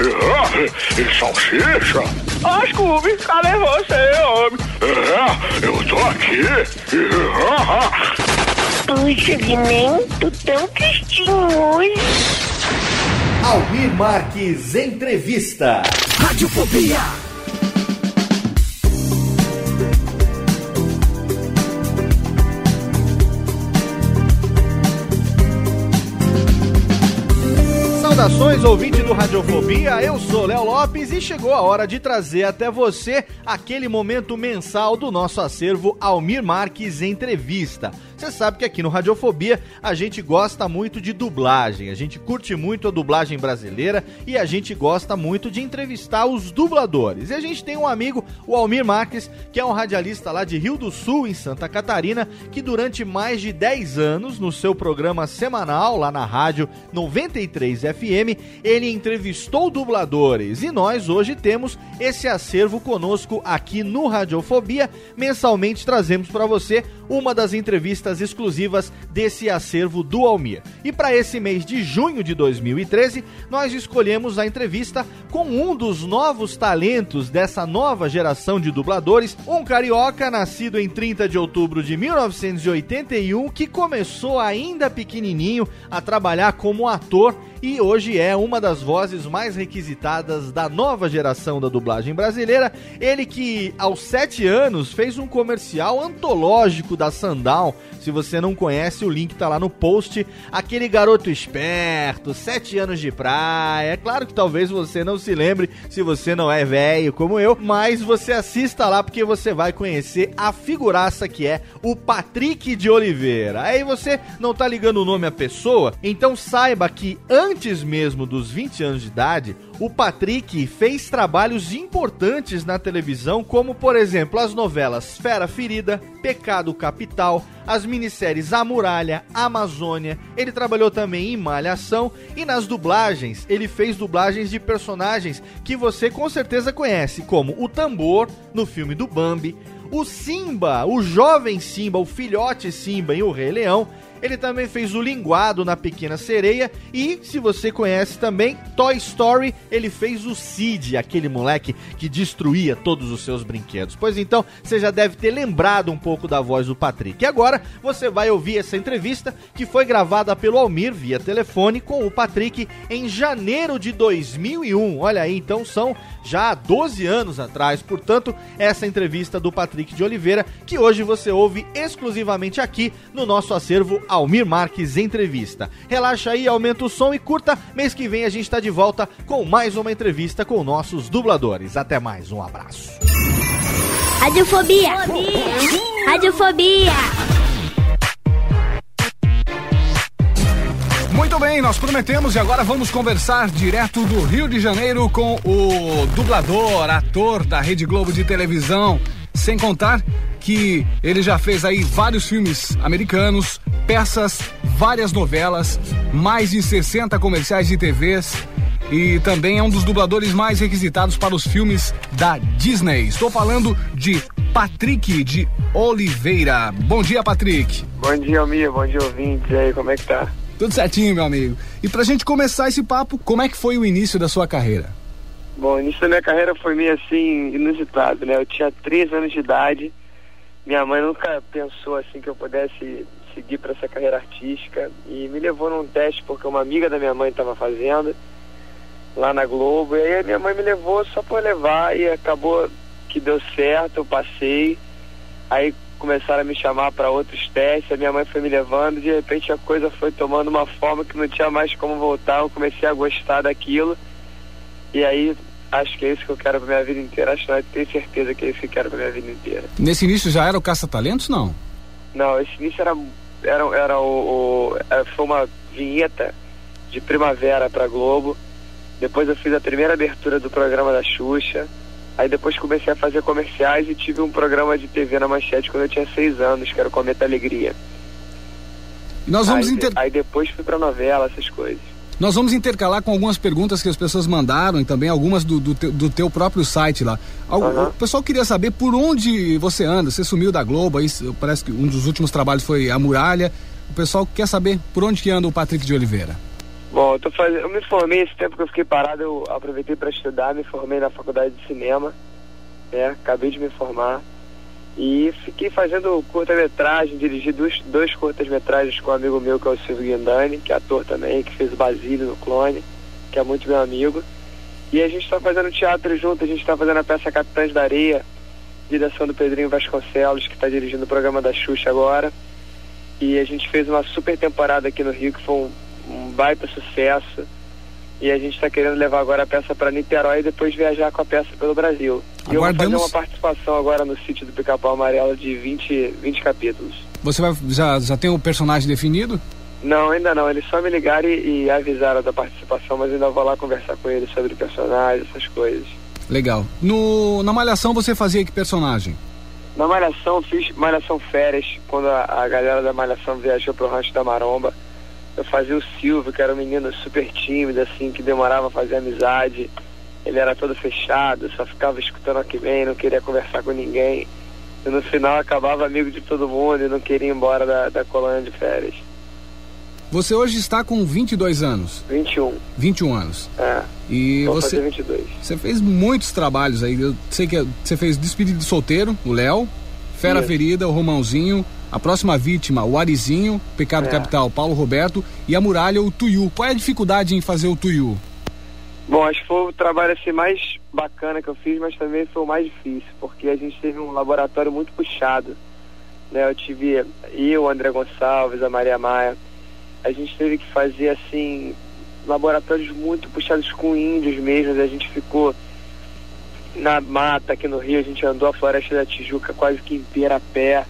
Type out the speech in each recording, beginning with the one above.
É, e salsicha? Ó, Scooby, cadê você, homem? É, eu tô aqui. Puxa, Guimento, tão tristinho hoje. Almir Marques Entrevista. Radiofobia. Saudações, ouvinte do Radiofobia, eu sou Léo Lopes e chegou a hora de trazer até você aquele momento mensal do nosso acervo Almir Marques Entrevista. Você sabe que aqui no Radiofobia a gente gosta muito de dublagem, a gente curte muito a dublagem brasileira e a gente gosta muito de entrevistar os dubladores. E a gente tem um amigo, o Almir Marques, que é um radialista lá de Rio do Sul, em Santa Catarina, que durante mais de 10 anos, no seu programa semanal lá na rádio 93 FM, ele entrevistou dubladores. E nós hoje temos esse acervo conosco aqui no Radiofobia. Mensalmente trazemos para você uma das entrevistas exclusivas desse acervo do Almir. E para esse mês de junho de 2013, nós escolhemos a entrevista com um dos novos talentos dessa nova geração de dubladores, um carioca nascido em 30 de outubro de 1981 que começou ainda pequenininho a trabalhar como ator e hoje é uma das vozes mais requisitadas da nova geração da dublagem brasileira. Ele que aos 7 anos fez um comercial antológico da Sandal. Se você não conhece, o link tá lá no post. Aquele garoto esperto, 7 anos de praia. É claro que talvez você não se lembre se você não é velho como eu, mas você assista lá porque você vai conhecer a figuraça que é o Patrick de Oliveira. Aí você não tá ligando o nome à pessoa, então saiba que antes mesmo dos 20 anos de idade, o Patrick fez trabalhos importantes na televisão, como por exemplo as novelas Fera Ferida, Pecado Capital, as minisséries A Muralha, Amazônia. Ele trabalhou também em Malhação e nas dublagens. Ele fez dublagens de personagens que você com certeza conhece, como o Tambor no filme do Bambi, o Simba, o jovem Simba, o filhote Simba em O Rei Leão ele também fez o Linguado na Pequena Sereia e, se você conhece também, Toy Story, ele fez o Sid, aquele moleque que destruía todos os seus brinquedos. Pois então, você já deve ter lembrado um pouco da voz do Patrick. E agora, você vai ouvir essa entrevista que foi gravada pelo Almir via telefone com o Patrick em janeiro de 2001. Olha aí, então são já 12 anos atrás. Portanto, essa entrevista do Patrick de Oliveira que hoje você ouve exclusivamente aqui no nosso acervo Almir Marques Entrevista. Relaxa aí, aumenta o som e curta. Mês que vem a gente está de volta com mais uma entrevista com nossos dubladores. Até mais, um abraço. Radiofobia. Radiofobia. Muito bem, nós prometemos e agora vamos conversar direto do Rio de Janeiro com o dublador, ator da Rede Globo de televisão, sem contar que ele já fez aí vários filmes americanos, peças, várias novelas, mais de 60 comerciais de TVs e também é um dos dubladores mais requisitados para os filmes da Disney. Estou falando de Patrick de Oliveira. Bom dia, Patrick. Bom dia, Almir. Bom dia, ouvintes. E aí, como é que tá? Tudo certinho, meu amigo. E pra gente começar esse papo, como é que foi o início da sua carreira? Bom, o início da minha carreira foi meio assim, inusitado, né? Eu tinha três anos de idade, minha mãe nunca pensou assim que eu pudesse seguir para essa carreira artística e me levou num teste porque uma amiga da minha mãe estava fazendo lá na Globo e aí minha mãe me levou só para levar e acabou que deu certo, eu passei. Aí começaram a me chamar para outros testes, a minha mãe foi me levando, de repente a coisa foi tomando uma forma que não tinha mais como voltar, eu comecei a gostar daquilo. E aí acho que é isso que eu quero pra minha vida inteira, acho não, tenho certeza que é isso que eu quero pra minha vida inteira. Nesse início já era o caça-talentos, não? Não, esse início era, era, era o, o é, foi uma vinheta de primavera pra Globo. Depois eu fiz a primeira abertura do programa da Xuxa. Aí depois comecei a fazer comerciais e tive um programa de TV na manchete quando eu tinha seis anos, que era o Cometa Alegria. E nós vamos aí, inter... aí depois fui pra novela, essas coisas. Nós vamos intercalar com algumas perguntas que as pessoas mandaram e também algumas do, do, teu, do teu próprio site lá. Uhum. O pessoal queria saber por onde você anda. Você sumiu da Globo, aí parece que um dos últimos trabalhos foi A Muralha. O pessoal quer saber por onde que anda o Patrick de Oliveira. Bom, eu, fazendo, eu me formei esse tempo que eu fiquei parado, eu aproveitei para estudar, me formei na faculdade de cinema, né? Acabei de me formar. E fiquei fazendo curta-metragem, dirigi dois, dois curtas-metragens com um amigo meu, que é o Silvio Guindani, que é ator também, que fez o Basílio no Clone, que é muito meu amigo. E a gente está fazendo teatro junto, a gente está fazendo a peça Capitães da Areia, direção do Pedrinho Vasconcelos, que está dirigindo o programa da Xuxa agora. E a gente fez uma super temporada aqui no Rio, que foi um, um baita sucesso. E a gente está querendo levar agora a peça para Niterói e depois viajar com a peça pelo Brasil. E eu vou fazer uma participação agora no sítio do Pica-Pau Amarelo de 20, 20 capítulos. Você vai, já, já tem o um personagem definido? Não, ainda não. Eles só me ligaram e, e, avisaram da participação, mas ainda vou lá conversar com eles sobre personagens, essas coisas. Legal. No, na Malhação você fazia que personagem? Na Malhação fiz Malhação Férias, quando a, a galera da Malhação viajou pro Rancho da Maromba. Eu fazia o Silvio, que era um menino super tímido, assim, que demorava a fazer amizade. Ele era todo fechado, só ficava escutando aqui bem, não queria conversar com ninguém. E no final acabava amigo de todo mundo e não queria ir embora da, da colônia de férias. Você hoje está com 22 anos? 21. 21 anos. É. E Vou você. fazer 22. Você fez muitos trabalhos aí. Eu sei que você fez Despedido de Solteiro, o Léo, Fera Isso. Ferida, o Romãozinho, A Próxima Vítima, o Arizinho, Pecado É. Capital, Paulo Roberto e a Muralha, o Tuiu. Qual é a dificuldade em fazer o Tuiu? Bom, acho que foi o trabalho assim mais bacana que eu fiz, mas também foi o mais difícil, porque a gente teve um laboratório muito puxado. Né? Eu tive eu, André Gonçalves, a Maria Maia. A gente teve que fazer assim laboratórios muito puxados com índios mesmo. A gente ficou na mata aqui no Rio, a gente andou a floresta da Tijuca quase que inteira a pé.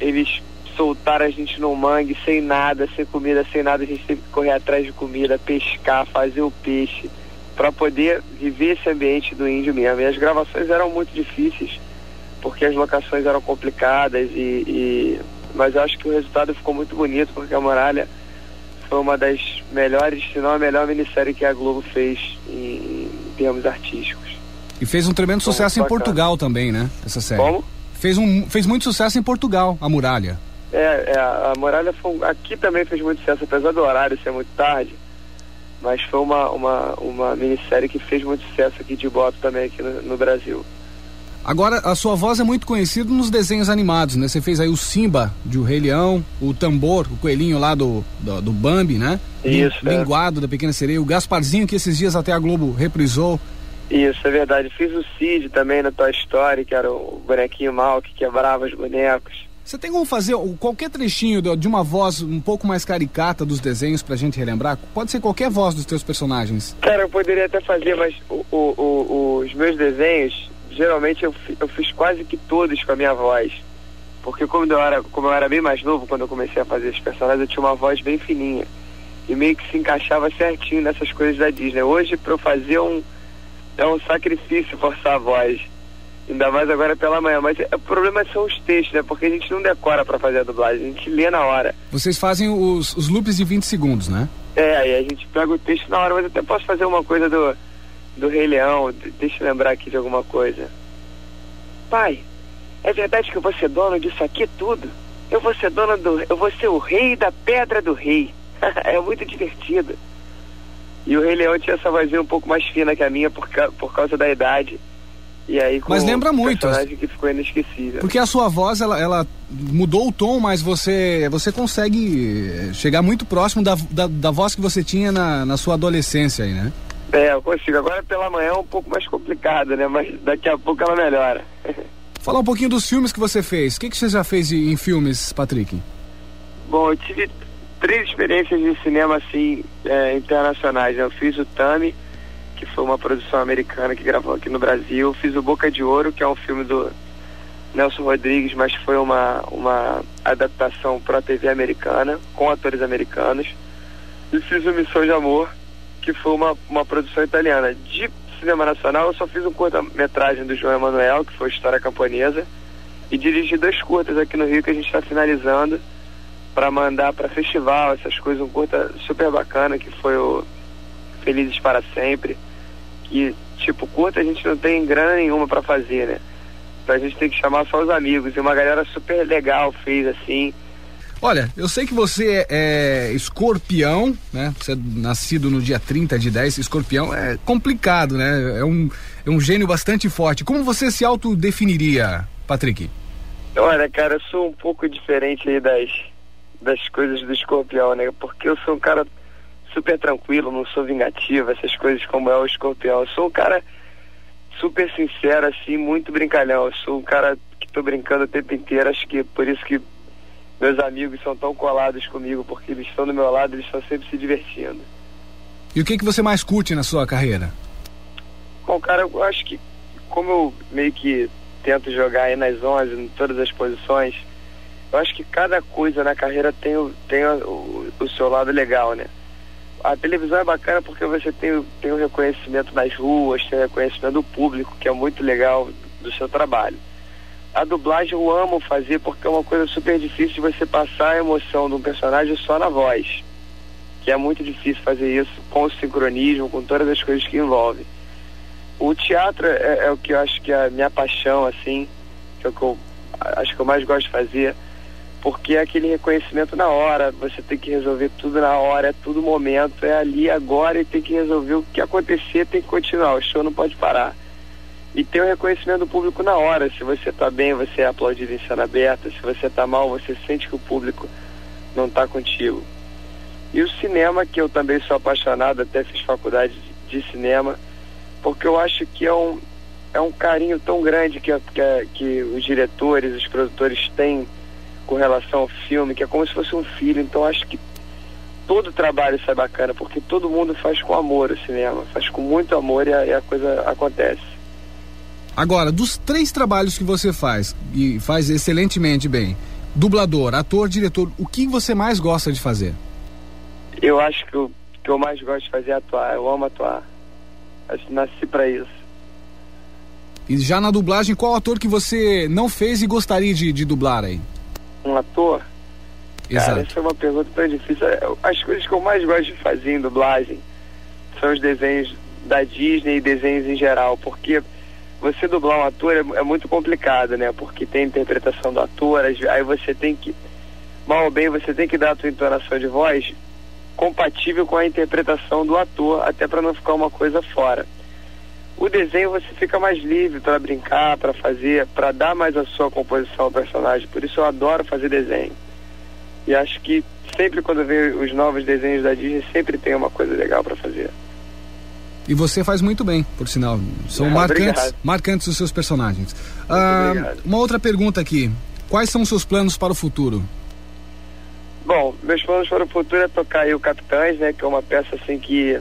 Eles soltaram a gente no mangue sem nada, sem comida, sem nada. A gente teve que correr atrás de comida, pescar, fazer o peixe para poder viver esse ambiente do índio mesmo. E as gravações eram muito difíceis porque as locações eram complicadas e, e- mas eu acho que o resultado ficou muito bonito porque a Muralha foi uma das melhores, se não a melhor minissérie que a Globo fez em, em termos artísticos. E fez um tremendo Foi sucesso em bacana. Portugal também, né? Essa série. Como? Fez, um, fez muito sucesso em Portugal, a Muralha. É, é, a Muralha foi, aqui também fez muito sucesso, apesar do horário ser muito tarde. Mas foi uma, uma, uma minissérie que fez muito sucesso aqui de Boto também aqui no, no Brasil. Agora, a sua voz é muito conhecida nos desenhos animados, né? Você fez aí o Simba de O Rei Leão, o Tambor, o coelhinho lá do, do, do Bambi, né? Isso, Lin- é. Linguado da Pequena Sereia, o Gasparzinho que esses dias até a Globo reprisou. Isso, é verdade. Fiz o Cid também na Toy Story, que era o bonequinho mal que quebrava os bonecos. Você tem como fazer qualquer trechinho de, uma voz um pouco mais caricata dos desenhos pra gente relembrar? Pode ser qualquer voz dos teus personagens. Cara, eu poderia até fazer, mas o- o- o- os meus desenhos, geralmente eu, eu fiz quase que todos com a minha voz. Porque como eu, era, como eu era bem mais novo, quando eu comecei a fazer os personagens, eu tinha uma voz bem fininha. E meio que se encaixava certinho nessas coisas da Disney. Hoje, pra eu fazer um. É um sacrifício forçar a voz. Ainda mais agora pela manhã. Mas o problema são os textos, né? Porque a gente não decora pra fazer a dublagem, a gente lê na hora. Vocês fazem os, os loops de 20 segundos, né? É, aí a gente pega o texto na hora, mas até posso fazer uma coisa do, do Rei Leão. De- deixa eu lembrar aqui de alguma coisa. Pai, é verdade que eu vou ser dono disso aqui tudo? Eu vou ser dono do. Eu vou ser o rei da pedra do rei. é muito divertido. E o Rei Leão tinha essa vozinha um pouco mais fina que a minha por, ca... por causa da idade. E aí com Mas lembra um muito. personagem que ficou inesquecível. Porque a sua voz, ela, ela mudou o tom, mas você, você consegue eh, chegar muito próximo da, da, da voz que você tinha na, na sua adolescência aí, né? É, eu consigo. Agora pela manhã é um pouco mais complicado, né? Mas daqui a pouco ela melhora. Falar um pouquinho dos filmes que você fez. O que, que você já fez em filmes, Patrick? Bom, eu tive três experiências de cinema assim é, internacionais. né? Eu fiz o Tami, que foi uma produção americana que gravou aqui no Brasil. Fiz o Boca de Ouro, que é um filme do Nelson Rodrigues, mas foi uma, uma adaptação para a TV americana, com atores americanos. E fiz o Missão de Amor, que foi uma, uma produção italiana. De cinema nacional, eu só fiz um curta-metragem do João Emanuel, que foi História Camponesa, e dirigi dois curtas aqui no Rio que a gente está finalizando para mandar para festival, essas coisas, um curta super bacana que foi o Felizes para Sempre, que tipo curta a gente não tem grana nenhuma para fazer, né? Então a gente tem que chamar só os amigos e uma galera super legal fez assim. Olha, eu sei que você é escorpião, né? Você é nascido no dia 30 de 10, escorpião é complicado, né? É um, é um gênio bastante forte. Como você se autodefiniria, Patrick? Olha, cara, eu sou um pouco diferente aí das, das coisas do escorpião, né? Porque eu sou um cara super tranquilo, não sou vingativo, essas coisas como é o escorpião. Eu sou um cara super sincero, assim, muito brincalhão. Eu sou um cara que tô brincando o tempo inteiro, acho que por isso que meus amigos são tão colados comigo, porque eles estão do meu lado, eles estão sempre se divertindo. E o que, que você mais curte na sua carreira? Bom, cara, eu acho que como eu meio que tento jogar aí nas 11, em todas as posições, eu acho que cada coisa na carreira tem, o, tem o, o seu lado legal, né? A televisão é bacana porque você tem, tem o reconhecimento nas ruas, tem o reconhecimento do público, que é muito legal do seu trabalho. A dublagem eu amo fazer porque é uma coisa super difícil de você passar a emoção de um personagem só na voz. Que é muito difícil fazer isso com o sincronismo, com todas as coisas que envolve. O teatro é, é o que eu acho que é a minha paixão, assim, que é o que eu acho que eu mais gosto de fazer, porque é aquele reconhecimento na hora, você tem que resolver tudo na hora, é tudo momento, é ali agora e tem que resolver o que acontecer, tem que continuar, o show não pode parar. E tem o reconhecimento do público na hora, se você está bem, você é aplaudido em cena aberta, se você está mal, você sente que o público não está contigo. E o cinema, que eu também sou apaixonado, até fiz faculdade de cinema, porque eu acho que é um, é um carinho tão grande que, que, que os diretores, os produtores têm com relação ao filme, que é como se fosse um filho. Então acho que todo trabalho sai bacana, porque todo mundo faz com amor o cinema, faz com muito amor e a, e a coisa acontece. Agora, dos três trabalhos que você faz, e faz excelentemente bem, dublador, ator, diretor, o que você mais gosta de fazer? Eu acho que o que eu mais gosto de fazer é atuar, eu amo atuar. Acho que nasci para isso. E já na dublagem, qual ator que você não fez e gostaria de, de dublar aí? Um ator? Exato. Cara, essa é uma pergunta tão difícil. As coisas que eu mais gosto de fazer em dublagem são os desenhos da Disney e desenhos em geral, porque você dublar um ator é, é muito complicado, né? Porque tem a interpretação do ator, aí você tem que, mal ou bem, você tem que dar a tua entonação de voz compatível com a interpretação do ator, até para não ficar uma coisa fora. O desenho você fica mais livre para brincar, para fazer, para dar mais a sua composição ao personagem. Por isso eu adoro fazer desenho. E acho que sempre quando eu vejo os novos desenhos da Disney, sempre tem uma coisa legal para fazer. E você faz muito bem, por sinal. São marcantes, marcantes os seus personagens. Ah, uma outra pergunta aqui. Quais são os seus planos para o futuro? Bom, meus planos para o futuro é tocar aí o Capitães, né? Que é uma peça assim que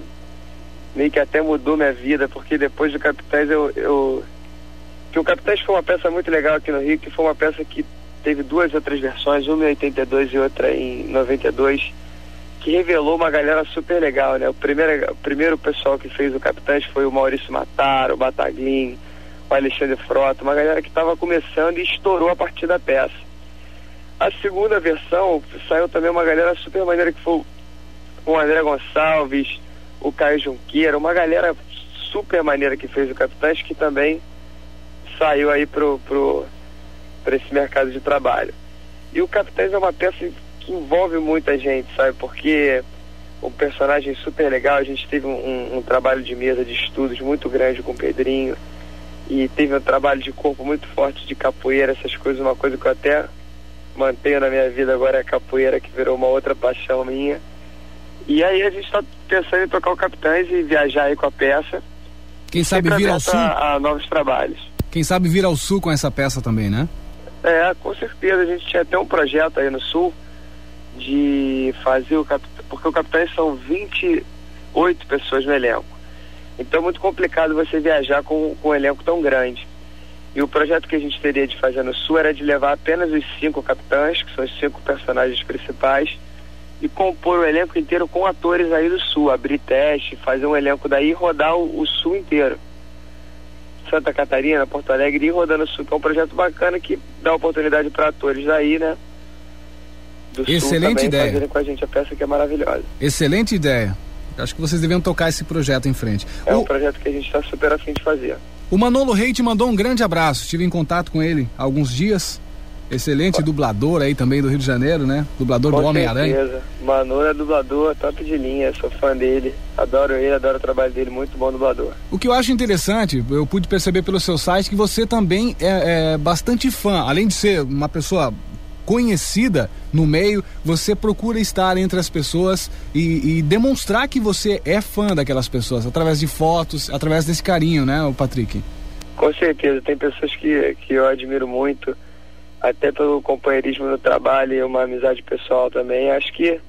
meio que até mudou minha vida, porque depois do Capitães eu, eu... que o Capitães foi uma peça muito legal aqui no Rio, que foi uma peça que teve duas outras versões, uma em 82 e outra em 92, que revelou uma galera super legal, né? O primeiro, o primeiro pessoal que fez o Capitães foi o Maurício Matar, o Bataglin, o Alexandre Frota, uma galera que estava começando e estourou a partir da peça. A segunda versão saiu também uma galera super maneira que foi o André Gonçalves, o Caio Junqueira, uma galera super maneira que fez o Capitães que também saiu aí pro, pro, esse mercado de trabalho. E o Capitães é uma peça que envolve muita gente, sabe? Porque um personagem super legal, a gente teve um, um trabalho de mesa de estudos muito grande com o Pedrinho e teve um trabalho de corpo muito forte de capoeira, essas coisas, uma coisa que eu até mantenho na minha vida agora é a capoeira, que virou uma outra paixão minha. E aí a gente está pensando em tocar o Capitães e viajar aí com a peça. Quem sabe vir ao sul? A, a novos trabalhos. Quem sabe vir ao sul com essa peça também, né? É, com certeza. A gente tinha até um projeto aí no sul de fazer o Capitão, porque o Capitães são 28 pessoas no elenco. Então é muito complicado você viajar com, com um elenco tão grande. E o projeto que a gente teria de fazer no Sul era de levar apenas os cinco capitães, que são os cinco personagens principais, e compor o elenco inteiro com atores aí do Sul, abrir teste, fazer um elenco daí e rodar o, o Sul inteiro. Santa Catarina, Porto Alegre e rodando o Sul, que é um projeto bacana que dá oportunidade para atores daí, né? Do Excelente Sul ideia. fazerem com a gente a peça que é maravilhosa. Excelente ideia. Acho que vocês deviam tocar esse projeto em frente. É o, um projeto que a gente está super afim de fazer. O Manolo Rei te mandou um grande abraço. Estive em contato com ele há alguns dias. Excelente dublador aí também do Rio de Janeiro, né? Dublador Com do Homem-Aranha. certeza. Manolo é dublador, top de linha, sou fã dele. Adoro ele, adoro o trabalho dele, muito bom dublador. O que eu acho interessante, eu pude perceber pelo seu site que você também é, é bastante fã. Além de ser uma pessoa conhecida no meio, você procura estar entre as pessoas e, e demonstrar que você é fã daquelas pessoas, através de fotos, através desse carinho, né, Patrick? Com certeza, tem pessoas que, que eu admiro muito, até pelo companheirismo no trabalho e uma amizade pessoal também. Acho que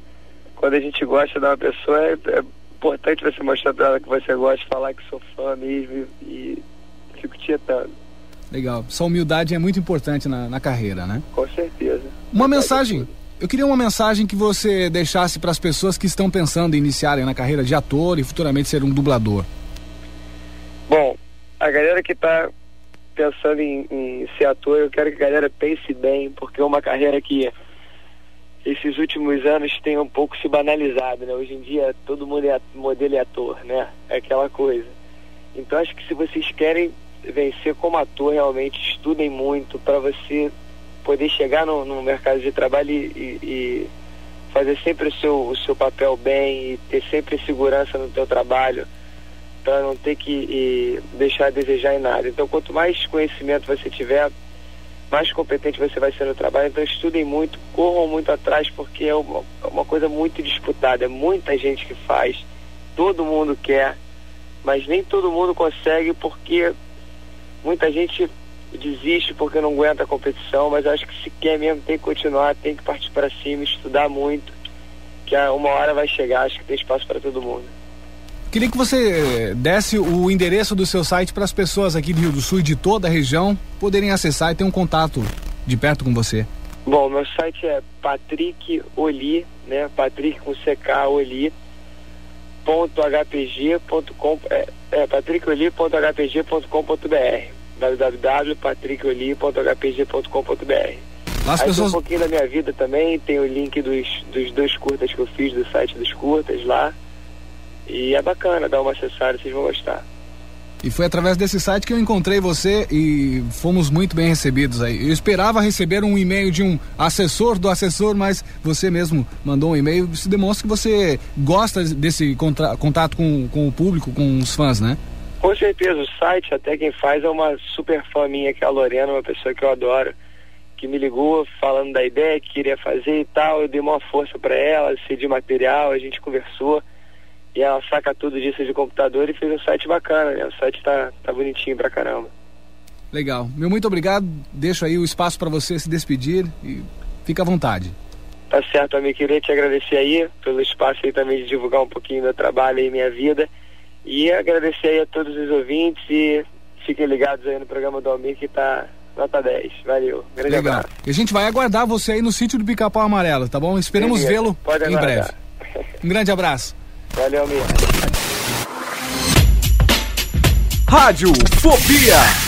quando a gente gosta de uma pessoa, é, é importante você mostrar pra ela que você gosta, falar que sou fã mesmo e, e fico tietando. Legal. Essa humildade é muito importante na, na carreira, né? Com certeza. Uma mensagem. Eu queria uma mensagem que você deixasse para as pessoas que estão pensando em iniciarem na carreira de ator e futuramente ser um dublador. Bom, a galera que está pensando em, em, ser ator, eu quero que a galera pense bem, porque é uma carreira que esses últimos anos tem um pouco se banalizado, né? Hoje em dia todo mundo é modelo e ator, né? É aquela coisa. Então acho que se vocês querem vencer como ator, realmente estudem muito para você poder chegar no, no mercado de trabalho e, e, fazer sempre o seu, o seu papel bem e ter sempre segurança no teu trabalho para não ter que e, deixar a desejar em nada. Então, quanto mais conhecimento você tiver, mais competente você vai ser no trabalho. Então, estudem muito, corram muito atrás, porque é uma, uma coisa muito disputada. É muita gente que faz, todo mundo quer, mas nem todo mundo consegue porque muita gente desiste porque não aguenta a competição, mas acho que se quer mesmo tem que continuar, tem que partir para cima, estudar muito, que uma hora vai chegar, acho que tem espaço para todo mundo. Queria que você desse o endereço do seu site para as pessoas aqui do Rio do Sul e de toda a região poderem acessar e ter um contato de perto com você. Bom, meu site é Patrick Oli, né? Patrick com CK Oli .hpg.com é, é patrickoli.hpg.com.br www.patrickoli.hpg.com.br As Aí pessoas... um pouquinho da minha vida também, tem o link dos, dos dois curtas que eu fiz do site dos curtas lá. E é bacana, dá uma acessada, vocês vão gostar. E foi através desse site que eu encontrei você e fomos muito bem recebidos aí. Eu esperava receber um e-mail de um assessor do assessor, mas você mesmo mandou um e-mail. Isso demonstra que você gosta desse contato com, com o público, com os fãs, né? Com certeza, o site, até quem faz é uma super fã minha, que é a Lorena, uma pessoa que eu adoro, que me ligou falando da ideia que queria fazer e tal. Eu dei uma força para ela, cedi material, a gente conversou. E ela saca tudo disso de computador e fez um site bacana, né? O site tá, tá bonitinho pra caramba. Legal. Meu muito obrigado. Deixo aí o espaço para você se despedir e fica à vontade. Tá certo, amigo. Queria te agradecer aí pelo espaço aí também de divulgar um pouquinho meu trabalho e minha vida. E agradecer aí a todos os ouvintes e fiquem ligados aí no programa do Almir que tá nota 10. Valeu. Grande Legal. abraço. E a gente vai aguardar você aí no sítio do Pica-Pau Amarelo, tá bom? Esperamos vê-lo em breve. Um grande abraço. Valeu, amigo. Rádio Fobia.